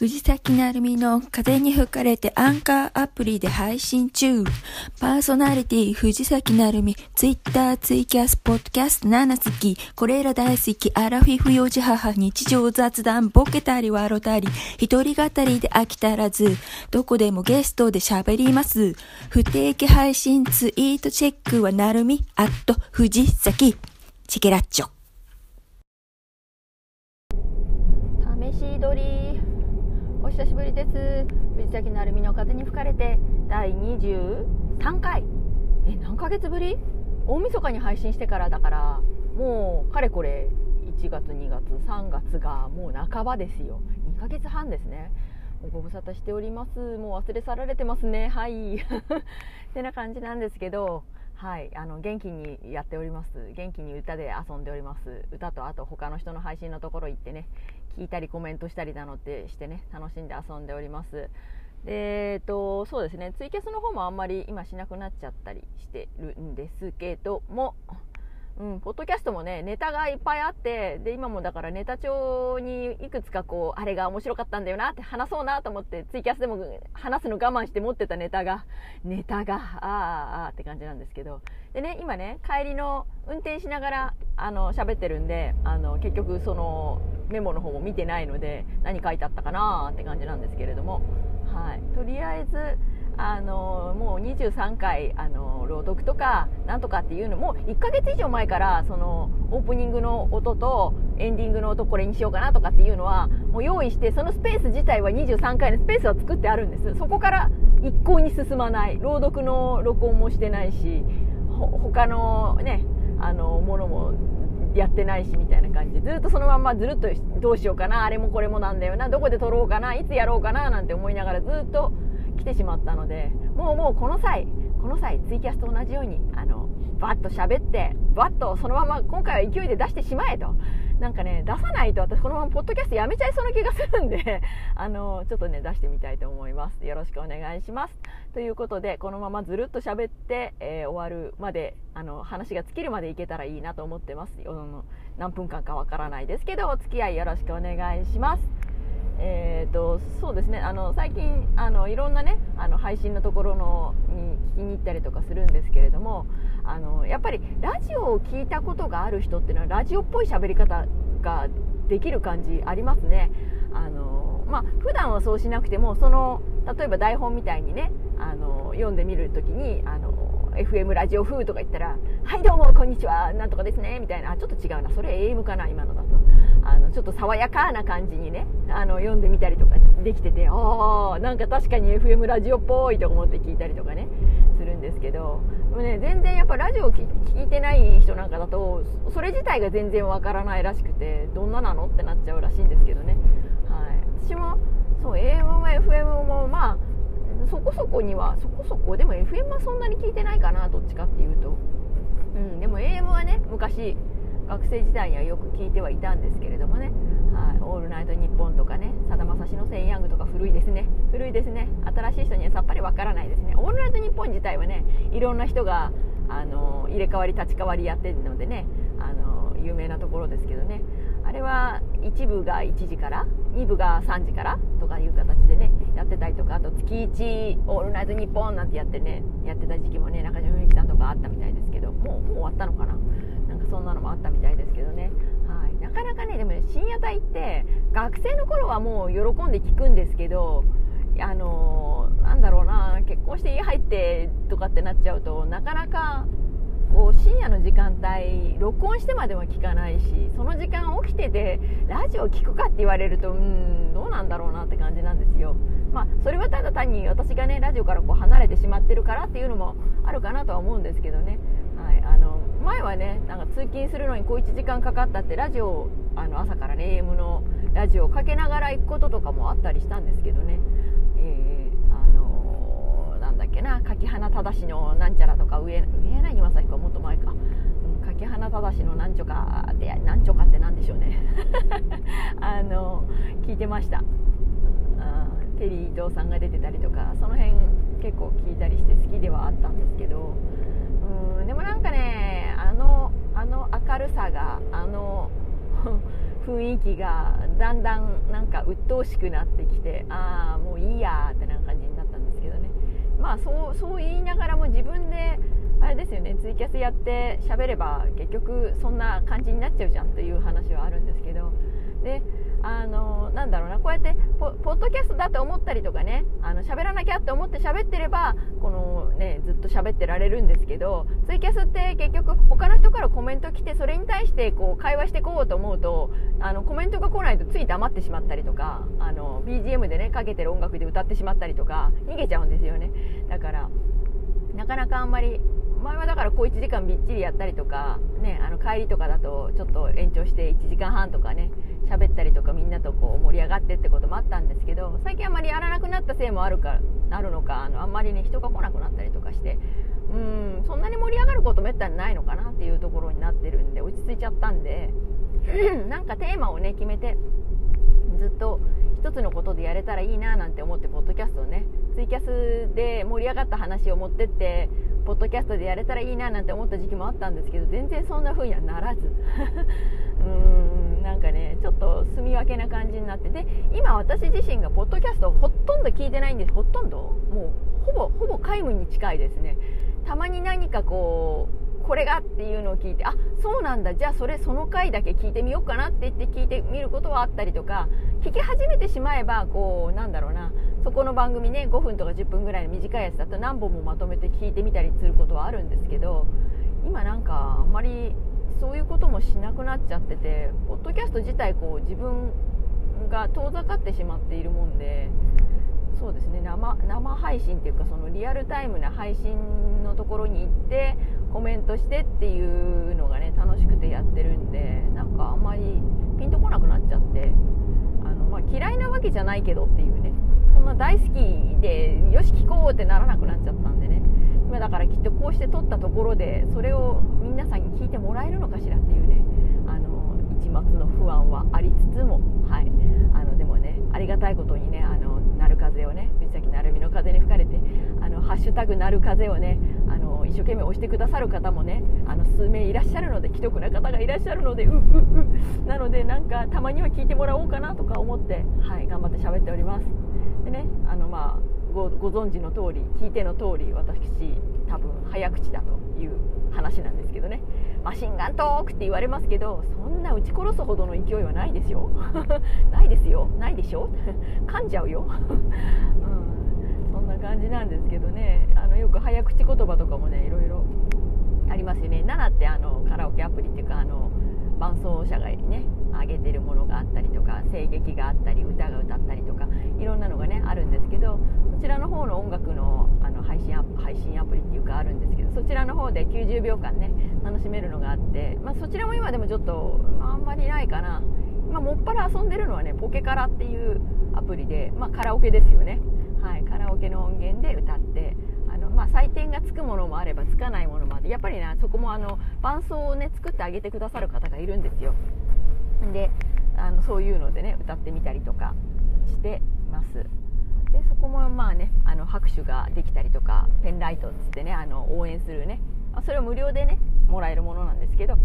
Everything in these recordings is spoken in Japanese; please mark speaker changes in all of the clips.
Speaker 1: 藤崎なるみの風に吹かれてアンカーアプリで配信中。パーソナリティ藤崎なるみ、ツイッター、ツイキャス、ポッドキャスト7好き。これら大好き。アラフィフ幼児母、日常雑談、ボケたり笑たり。一人語りで飽きたらず。どこでもゲストで喋ります。不定期配信ツイートチェックはなるみ、アット藤崎。チケラッチョ。
Speaker 2: 試し撮り。久しぶりです。藤崎成美の風に吹かれて第23回。え何ヶ月ぶり？大晦日に配信してからだからもうかれこれ1月2月3月がもう半ばですよ。2ヶ月半ですね。ご無沙汰しております。もう忘れ去られてますね。はい。ってな感じなんですけどはい。あの元気にやっております。元気に歌で遊んでおります。歌とあと他の人の配信のところ行ってね。聞いたりコメントしたりなのってしてね楽しんで遊んでおります。でえっとそうですね。ツイキャスの方もあんまり今しなくなっちゃったりしてるんですけどもうん、ポッドキャストもね、ネタがいっぱいあって、で、今もだからネタ帳にいくつかこう、あれが面白かったんだよなって話そうなと思って、ツイキャスでも話すの我慢して持ってたネタが、ネタが、ああ、ああって感じなんですけど。でね、今ね、帰りの運転しながら、あの、喋ってるんで、あの、結局その、メモの方も見てないので、何書いてあったかなって感じなんですけれども、はい。とりあえず、あのもう23回あの朗読とかなんとかっていうのも1ヶ月以上前からそのオープニングの音とエンディングの音これにしようかなとかっていうのはもう用意してそのスペース自体は23回のスペースは作ってあるんです。そこから一向に進まない。朗読の録音もしてないし他のねあのものもやってないしみたいな感じ。でずっとそのまんまずるっとどうしようかなあれもこれもなんだよなどこで撮ろうかないつやろうかななんて思いながらずっと来てしまったのでもうもうこの際この際ツイキャスと同じようにあのバッと喋ってバッとそのまま今回は勢いで出してしまえと。なんかね出さないと私このままポッドキャストやめちゃいそうな気がするんで あのちょっとね出してみたいと思います。よろしくお願いします。ということでこのままずるっと喋って、えー、終わるまであの話が尽きるまでいけたらいいなと思ってます。何分間かわからないですけどお付き合いよろしくお願いします。えーと、そうですねあの最近あのいろんなねあの配信のところのに聞きに行ったりとかするんですけれどもあのやっぱりラジオを聞いたことがある人っていうのはラジオっぽい喋り方ができる感じありますね。あのまあ、普段はそうしなくてもその例えば台本みたいにねあの読んでみるときにあの FM ラジオ風とか言ったら「はいどうもこんにちはなんとかですね」みたいなちょっと違うなそれ AM かな今のだと。あのちょっと爽やかな感じにねあの読んでみたりとかできててああんか確かに FM ラジオっぽいと思って聞いたりとかねするんですけどでもね全然やっぱラジオ聞いてない人なんかだとそれ自体が全然わからないらしくてどんななのってなっちゃうらしいんですけどね、はい、私もそう AM も FM もまあそこそこにはそこそこでも FM はそんなに聞いてないかなどっちかっていうと、うん、でも AM はね昔学生時代にはよく聞いてはいたんですけれどもね「はい、オールナイトニッポン」とかねさだまさしの「セイヤング」とか古いですね。古いですね。新しい人にはさっぱりわからないですね「オールナイトニッポン」自体はねいろんな人があの入れ替わり立ち替わりやってるのでねあの有名なところですけどね。あれは1部が1時から2部が3時からとかいう形でねやってたりとかあと月1オールナイトニッポンなんてやってねやってた時期もね中島みゆきさんとかあったみたいですけどもうもう終わったのかな。なんかそんなのもあったみたいですけどね、はい、なかなかねでもね深夜帯って学生の頃はもう喜んで聞くんですけどあのー、なんだろうな結婚して家入ってとかってなっちゃうとなかなかこう深夜の時間帯録音してまでは聞かないしその時間起きててラジオ聞くかって言われるとうんどうなんだろうなって感じなんですよ。まあそれはただ単に私がねラジオからこう離れてしまってるからっていうのもあるかなとは思うんですけどね、はい、あの前はねなんか通勤するのにこう1時間かかったってラジオあの朝からね AM のラジオをかけながら行くこととかもあったりしたんですけどね、っけな柿花忠のなんちゃらとか上上柳正彦はもっと前か、うん、柿花忠のなんちょかってなんちょかってなんでしょうね。あの聞いてました。テリー伊藤さんが出てたりとかその辺結構聞いたりして好きではあったんですけど。うんでもなんかねあのあの明るさがあの 雰囲気がだんだんなんか鬱陶しくなってきてああもういいやってな感じまあそうそう言いながらも自分であれですよねツイキャスやって喋れば結局そんな感じになっちゃうじゃんという話はあるんですけど。であのなんだろうなこうやってポッドキャストだと思ったりとかねあの喋らなきゃって思って喋ってればこの、ね、ずっと喋ってられるんですけどツイキャスって結局他の人からコメント来てそれに対してこう会話していこうと思うとあのコメントが来ないとつい黙ってしまったりとかあの BGM でねかけてる音楽で歌ってしまったりとか逃げちゃうんですよね。だからなかなかあんまり前はだからこう1時間びっちりやったりとか、ね、あの帰りとかだとちょっと延長して1時間半とかね喋ったりとかみんなとこう盛り上がってってこともあったんですけど最近あんまりやらなくなったせいもあるかあるのかあのあんまりね人が来なくなったりとかしてうんそんなに盛り上がることめったにないのかなっていうところになってるんで落ち着いちゃったんでなんかテーマをね決めてずっと一つのことでやれたらいいななんて思ってポッドキャストをねツイキャスで盛り上がった話を持ってってポッドキャストでやれたらいいななんて思った時期もあったんですけど全然そんな風にはならず。うーん。なんかねちょっと住み分けな感じになってで今私自身がポッドキャストをほとんど聞いてないんです。ほとんどもうほぼほぼ皆無に近いですね。たまに何かこうこれがっていうのを聞いてあそうなんだ。じゃあそれその回だけ聞いてみようかなって言って聞いてみることはあったりとか聞き始めてしまえばこうなんだろうな。そこの番組ね5分とか10分ぐらいの短いやつだと何本もまとめて聞いてみたりすることはあるんですけど今なんかあんまりそういうこともしなくなっちゃっててポッドキャスト自体こう自分が遠ざかってしまっているもんでそうですね生生配信っていうかそのリアルタイムな配信のところに行ってコメントしてっていうのがね楽しくてやってるんでなんかあんまりピンとこなくなっちゃってあの、まあ、嫌いなわけじゃないけどっていうねそんな大好きでよし聞こうってならなくなっちゃったんでね今だからきっとこうして撮ったところでそれを皆さんに聞いてもらえるのかしらっていうねあの一末の不安はありつつもはい。あのでもねありがたいことにねあのなる風をね藤崎成美の風に吹かれてあのハッシュタグなる風をねあの一生懸命押してくださる方もねあの数名いらっしゃるので既得な方がいらっしゃるのでううう。なのでなんかたまには聞いてもらおうかなとか思ってはい頑張って喋っております。でねあのまあごご存知の通り聞いての通り私多分早口だという話なんですけどね。マシンガントークって言われますけどそんな撃ち殺すほどの勢いはないですよ。ないですよ。ないでしょ？噛んじゃうよ、うん、そんな感じなんですけどね。あのよく早口言葉とかもねいろいろありますよね。7ってあのカラオケアプリっていうかあの伴奏者がね上げてるものがあったりとか声劇があったり歌が歌ったりとかいろんなのがねあるんですけどそちらの方の音楽のあの配信配信アプリっていうかあるんですけどそちらの方で90秒間ね楽しめるのがあって、まあ、そちらも今でもちょっと、あ、んまりないかな。今もっぱら遊んでるのはねポケカラっていうアプリで、まあ、カラオケですよね、はい、カラオケの音源で歌ってあの、まあ、採点がつくものもあればつかないものもあってやっぱりねそこもあの伴奏をね作ってあげてくださる方がいるんですよ。であのそういうのでね歌ってみたりとかしてます。でそこもまあねあの拍手ができたりとかペンライトっつってねあの応援するね。それを無料でねもらえるものなんですけど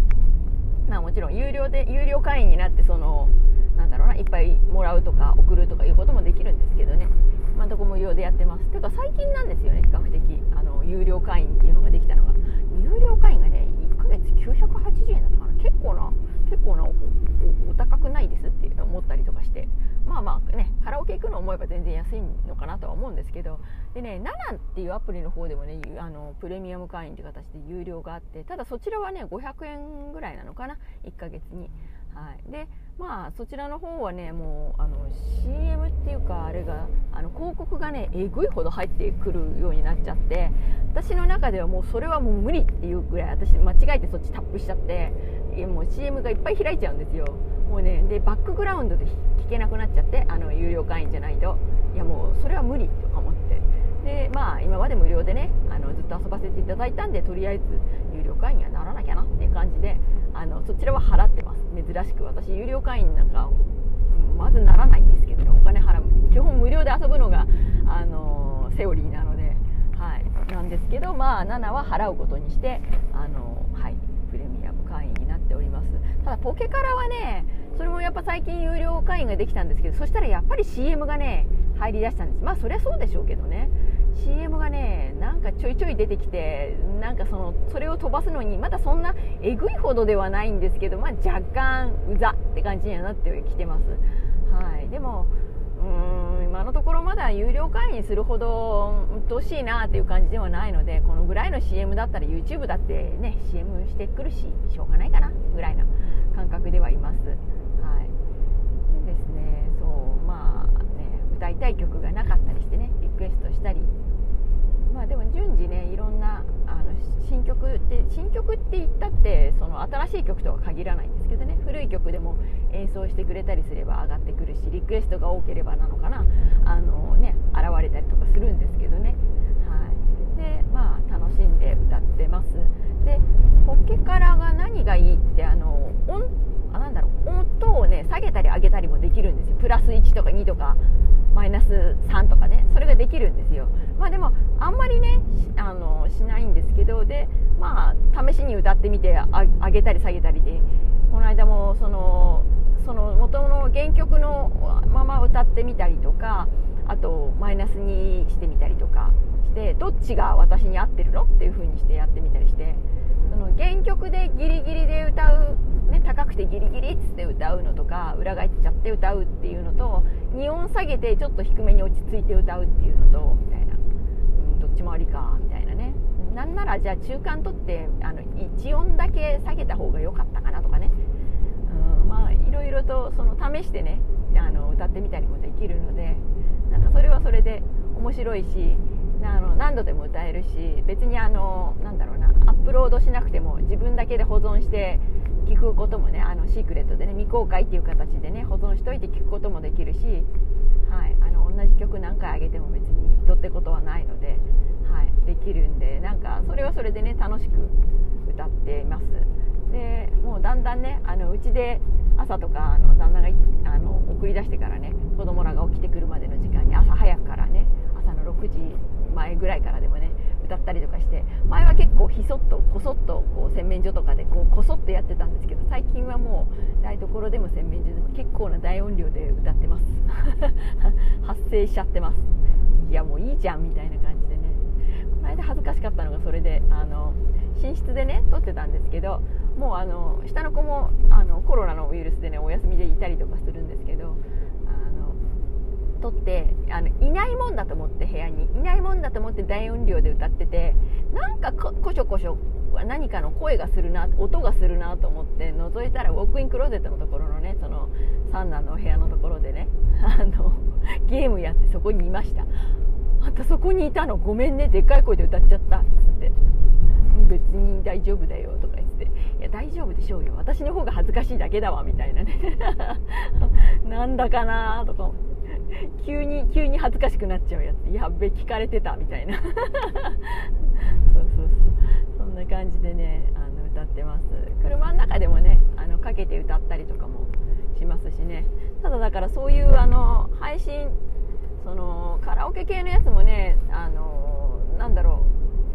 Speaker 2: まあもちろん有料で有料会員になってそのなんだろうないっぱいもらうとか送るとかいうこともできるんですけどね。今んとこ無料でやってます。ていうか最近なんですよね比較的。あの有料会員っていうのができたのが有料会員がね1ヶ月980円だったかな結構な結構なお高くないですって思ったりとかしてまあまあねカラオケ行くの思えば全然安いのかなとは思うんですけどでね7っていうアプリの方でもねあのプレミアム会員という形で有料があってただそちらはね500円ぐらいなのかな？1ヶ月に。はい、でまあそちらの方はねもうあの CM っていうかあれがあの広告がねえぐいほど入ってくるようになっちゃって私の中ではもうそれはもう無理っていうぐらい私間違えてそっちタップしちゃってもう CM がいっぱい開いちゃうんですよ。もうねでバックグラウンドで聞けなくなっちゃってあの有料会員じゃないと。いやもうそれは無理とか思って。でまあ今まで無料でねあのずっと遊ばせていただいたんでとりあえず有料会員にはならなきゃなっていう感じであのそちらは払ってます。珍しく私有料会員なんかまずならないんですけどね。お金払う。基本無料で遊ぶのがあのセオリーなので、はい、なんですけどまあ7は払うことにしてあのはいプレミアム会員になっておりますただポケカラはねそれもやっぱ最近有料会員ができたんですけどそしたらやっぱり CM がね入りだしたんです。まあそりゃそうでしょうけどね。CM がねなんかちょいちょい出てきてなんかそのそれを飛ばすのにまだそんなえぐいほどではないんですけど、まあ、若干うざって感じにはなってきてます、はい、でもうーん今のところまだ有料会員するほど鬱陶しいなっていう感じではないのでこのぐらいの CM だったら YouTube だってね CM してくるししょうがないかなぐらいな感覚ではいます。はい、でですねそうまあね歌いたい曲がなかったりしてねリクエストしたりまあでも順次ねいろんなあの新曲って新曲って言ったってその新しい曲とは限らないんですけどね古い曲でも演奏してくれたりすれば上がってくるしリクエストが多ければなのかな。あのね現れたりとかするんですけどね。はい。でまあ楽しんで歌ってます。でポケカラが何がいいってあの音あなんだろう音をね下げたり上げたりもできるんですよ。プラス1とか2とかマイナス3とかね。それができるんですよ。まあでもあんまりねあのしないんですけどでまあ試しに歌ってみて上げたり下げたりでこの間もそのその元の原曲のまま歌ってみたりとかあとマイナスにしてみたりとかしてどっちが私に合ってるのっていう風にしてやってみたりしてその原曲でギリギリで歌う、ね、高くてギリギリっつって歌うのとか裏返っちゃって歌うっていうのと2音下げてちょっと低めに落ち着いて歌うっていうのとみたいな、うん、どっちもありかみたいなね。なんならじゃあ中間取ってあの1音だけ下げた方が良かったかなとかね、ろいろとその試してねあの歌ってみたりもできるのでなんかそれはそれで面白いしあの何度でも歌えるし別にあのなんだろうなアップロードしなくても自分だけで保存して聞くこともねあのシークレットでね未公開っていう形でね保存しといて聞くこともできるし、はい、あの同じ曲何回上げても別にどってことはないので、はい、できるんでなんかそれはそれでね楽しく歌っています。でもうだんだんねあのうちで朝とかあの旦那があの送り出してからね子供らが起きてくるまでの時間に朝早くからね朝の6時前ぐらいからでもね歌ったりとかして前は結構ひそっとこそっとこう洗面所とかでこうこそっとやってたんですけど最近はもう台所でも洗面所でも結構な大音量で歌ってます。発声しちゃってます。いやもういいじゃんみたいな感じこの間恥ずかしかったのがそれであの寝室でね撮ってたんですけどもうあの下の子もあのコロナのウイルスでねお休みでいたりとかするんですけどあの撮ってあのいないもんだと思って部屋に。いないもんだと思って大音量で歌っててなんかこしょこしょ何かの声がするな音がするなと思って覗いたらウォークインクローゼットのところのねその三男の部屋のところでねあのゲームやってそこにいました。あんたそこにいたの？ごめんねでっかい声で歌っちゃったっつって別に大丈夫だよとか言っていや大丈夫でしょうよ私の方が恥ずかしいだけだわみたいなね。なんだかなとか急に急に恥ずかしくなっちゃうやつやっべ聞かれてたみたいな。そうそうそう。そんな感じでねあの歌ってます。車の中でもねあのかけて歌ったりとかもしますしね。ただだからそういうあの配信そのカラオケ系のやつもねあのなんだろ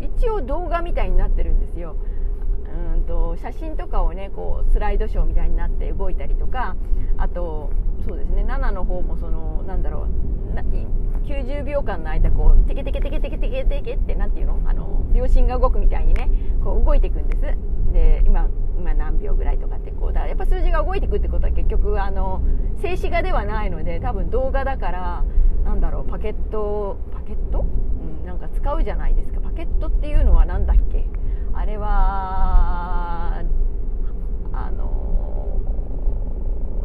Speaker 2: う一応動画みたいになってるんですよ。うんと写真とかをねこうスライドショーみたいになって動いたりとかあとそうですね7の方もそのなんだろう90秒間の間こうテケテケテケテケテケテケって何ていうの？あの秒針が動くみたいにねこう動いていくんです。で今今何秒ぐらいとかってこうだからやっぱ数字が動いていくってことは結局あの静止画ではないので多分動画だからなんだろうパケットパケット、うん、なんか使うじゃないですか。パケットっていうのは何だっけ？あれはあの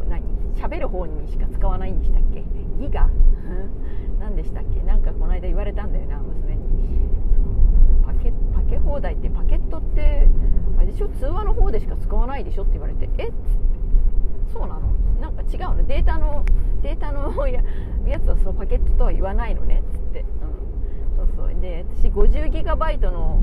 Speaker 2: 何？喋る方にしか使わないんでしたっけ？ギガ？何でしたっけ？なんかこの間言われたんだよな娘に。パケパケ放題ってパケットってあれでしょ？通話の方でしか使わないでしょ？って言われてえ？っつそうなの？なんか違うの？データのデータの ややつはそうパケットとは言わないのねっつって、うん、そうそう。で私50ギガバイトの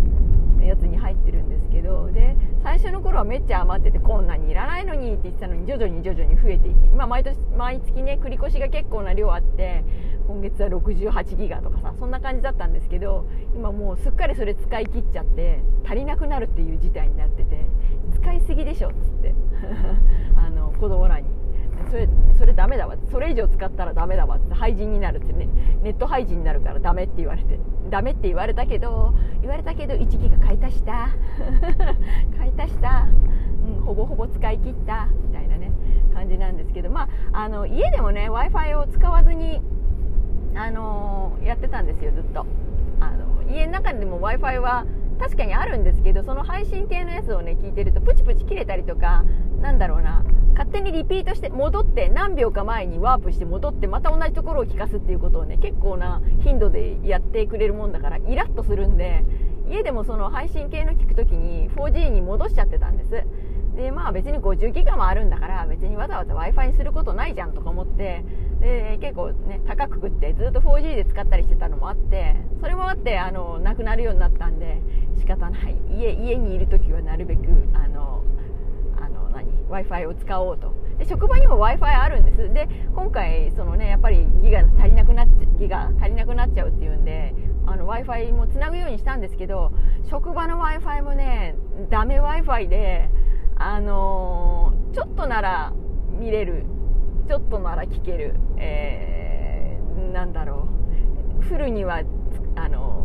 Speaker 2: やつに入ってるんですけどで最初の頃はめっちゃ余っててこんなにいらないのにって言ってたのに徐々に徐々に増えていき、まあ、毎年毎月ね繰り越しが結構な量あって今月は68ギガとかさそんな感じだったんですけど今もうすっかりそれ使い切っちゃって足りなくなるっていう事態になってて使いすぎでしょっつって。あの子供らにそれそれダメだわ。それ以上使ったらダメだわって廃人になるってね。ネット廃人になるからダメって言われて。ダメって言われたけど言われたけど1ギガ買い足した。買い足した、うん、ほぼほぼ使い切った。みたいなね感じなんですけど。まああの家でもね w i f i を使わずにあの、やってたんですよずっと。あの家の中でも w i f i は確かにあるんですけどその配信系のやつをね聞いてるとプチプチ切れたりとかなんだろうな。勝手にリピートして戻って何秒か前にワープして戻ってまた同じところを聞かすっていうことをね結構な頻度でやってくれるもんだからイラッとするんで家でもその配信系の聞く時に 4G に戻しちゃってたんです。でまあ別に50ギガもあるんだから別にわざわざ w i f i にすることないじゃんとか思ってで結構ね高くくってずっと 4G で使ったりしてたのもあってそれもあってあのなくなるようになったんで仕方ない。家家にいる時はなるべくあの w i f i を使おうと。で職場にも w i f i あるんです。で今回そのねやっぱりギガ足りなくなっちギガ足りなくなっちゃうっていうんで w i f i もつなぐようにしたんですけど職場の w i f i もねダメ w i f i であのー、ちょっとなら見れる。ちょっとなら聞ける、えー、なんだろう。フルにはあの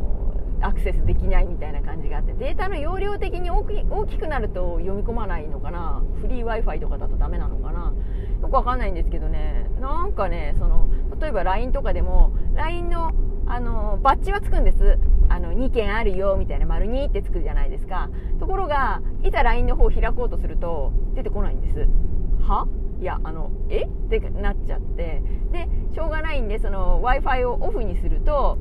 Speaker 2: アクセスできないみたいな感じがあってデータの容量的に大きくなると読み込まないのかな。フリー w i f i とかだとダメなのかな。よくわかんないんですけどね。なんかねその例えば LINE とかでも LINE のあのバッジはつくんです。あの2件あるよみたいな丸2ってつくじゃないですか。ところがいざ LINE の方を開こうとすると出てこないんです。は？いやあのえ？ってなっちゃって。でしょうがないんでその w i f i をオフにすると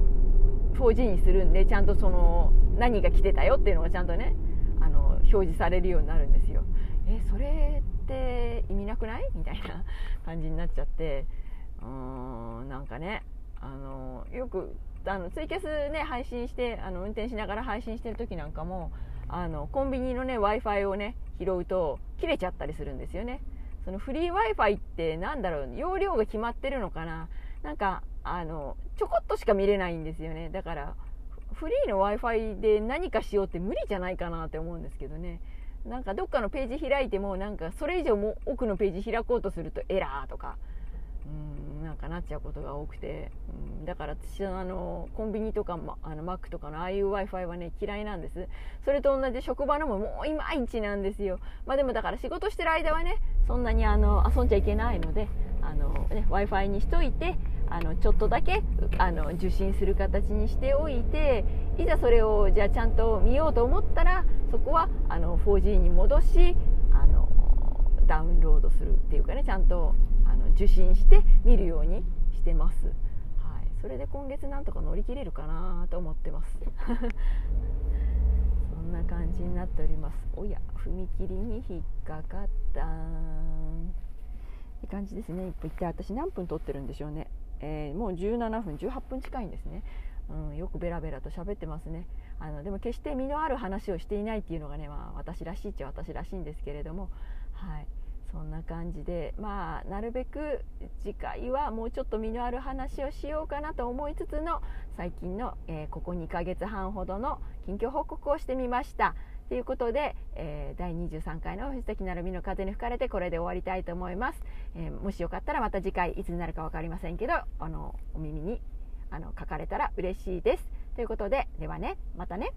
Speaker 2: 4G にするんでちゃんとその何が来てたよっていうのがちゃんとねあの表示されるようになるんですよ。えそれって意味なくないみたいな感じになっちゃって。うーんなんかねあのよくあのツイキャスね配信してあの運転しながら配信してる時なんかもあのコンビニのね w i f i をね拾うと切れちゃったりするんですよね。そのフリー w i f i ってなんだろう？容量が決まってるのかな？なんかあのちょこっとしか見れないんですよね。だからフリーの w i f i で何かしようって無理じゃないかなって思うんですけどね。なんかどっかのページ開いてもなんかそれ以上も奥のページ開こうとするとエラーとかうんなんかなっちゃうことが多くて、うん、だから私はあのコンビニとか、あのマックとかのああいう w i f i はね嫌いなんです。それと同じ職場のももういまいちなんですよ。まあでもだから仕事してる間はねそんなにあの遊んじゃいけないのであの、ね、w i f i にしといてあのちょっとだけあの受信する形にしておいていざそれをじゃあちゃんと見ようと思ったらそこはあの 4G に戻しあのダウンロードするっていうかねちゃんとあの受信して見るようにしてます、はい、それで今月なんとか乗り切れるかなと思ってます。そんな感じになっております。おや踏切に引っかかった。って感じですね。一体私何分撮ってるんでしょうね、えー、もう17分18分近いんですね。うん、よくベラベラと喋ってますね。あのでも決して身のある話をしていないっていうのがね、まあ、私らしいっちゃ私らしいんですけれども、はい、そんな感じでまあなるべく次回はもうちょっと身のある話をしようかなと思いつつの最近の、えー、ここ2ヶ月半ほどの近況報告をしてみました。ということで、えー、第23回の藤崎なるみの風に吹かれてこれで終わりたいと思います、えー、もしよかったらまた次回いつになるか分かりませんけどあのお耳にあの書かれたら嬉しいです。ということでではねまたね。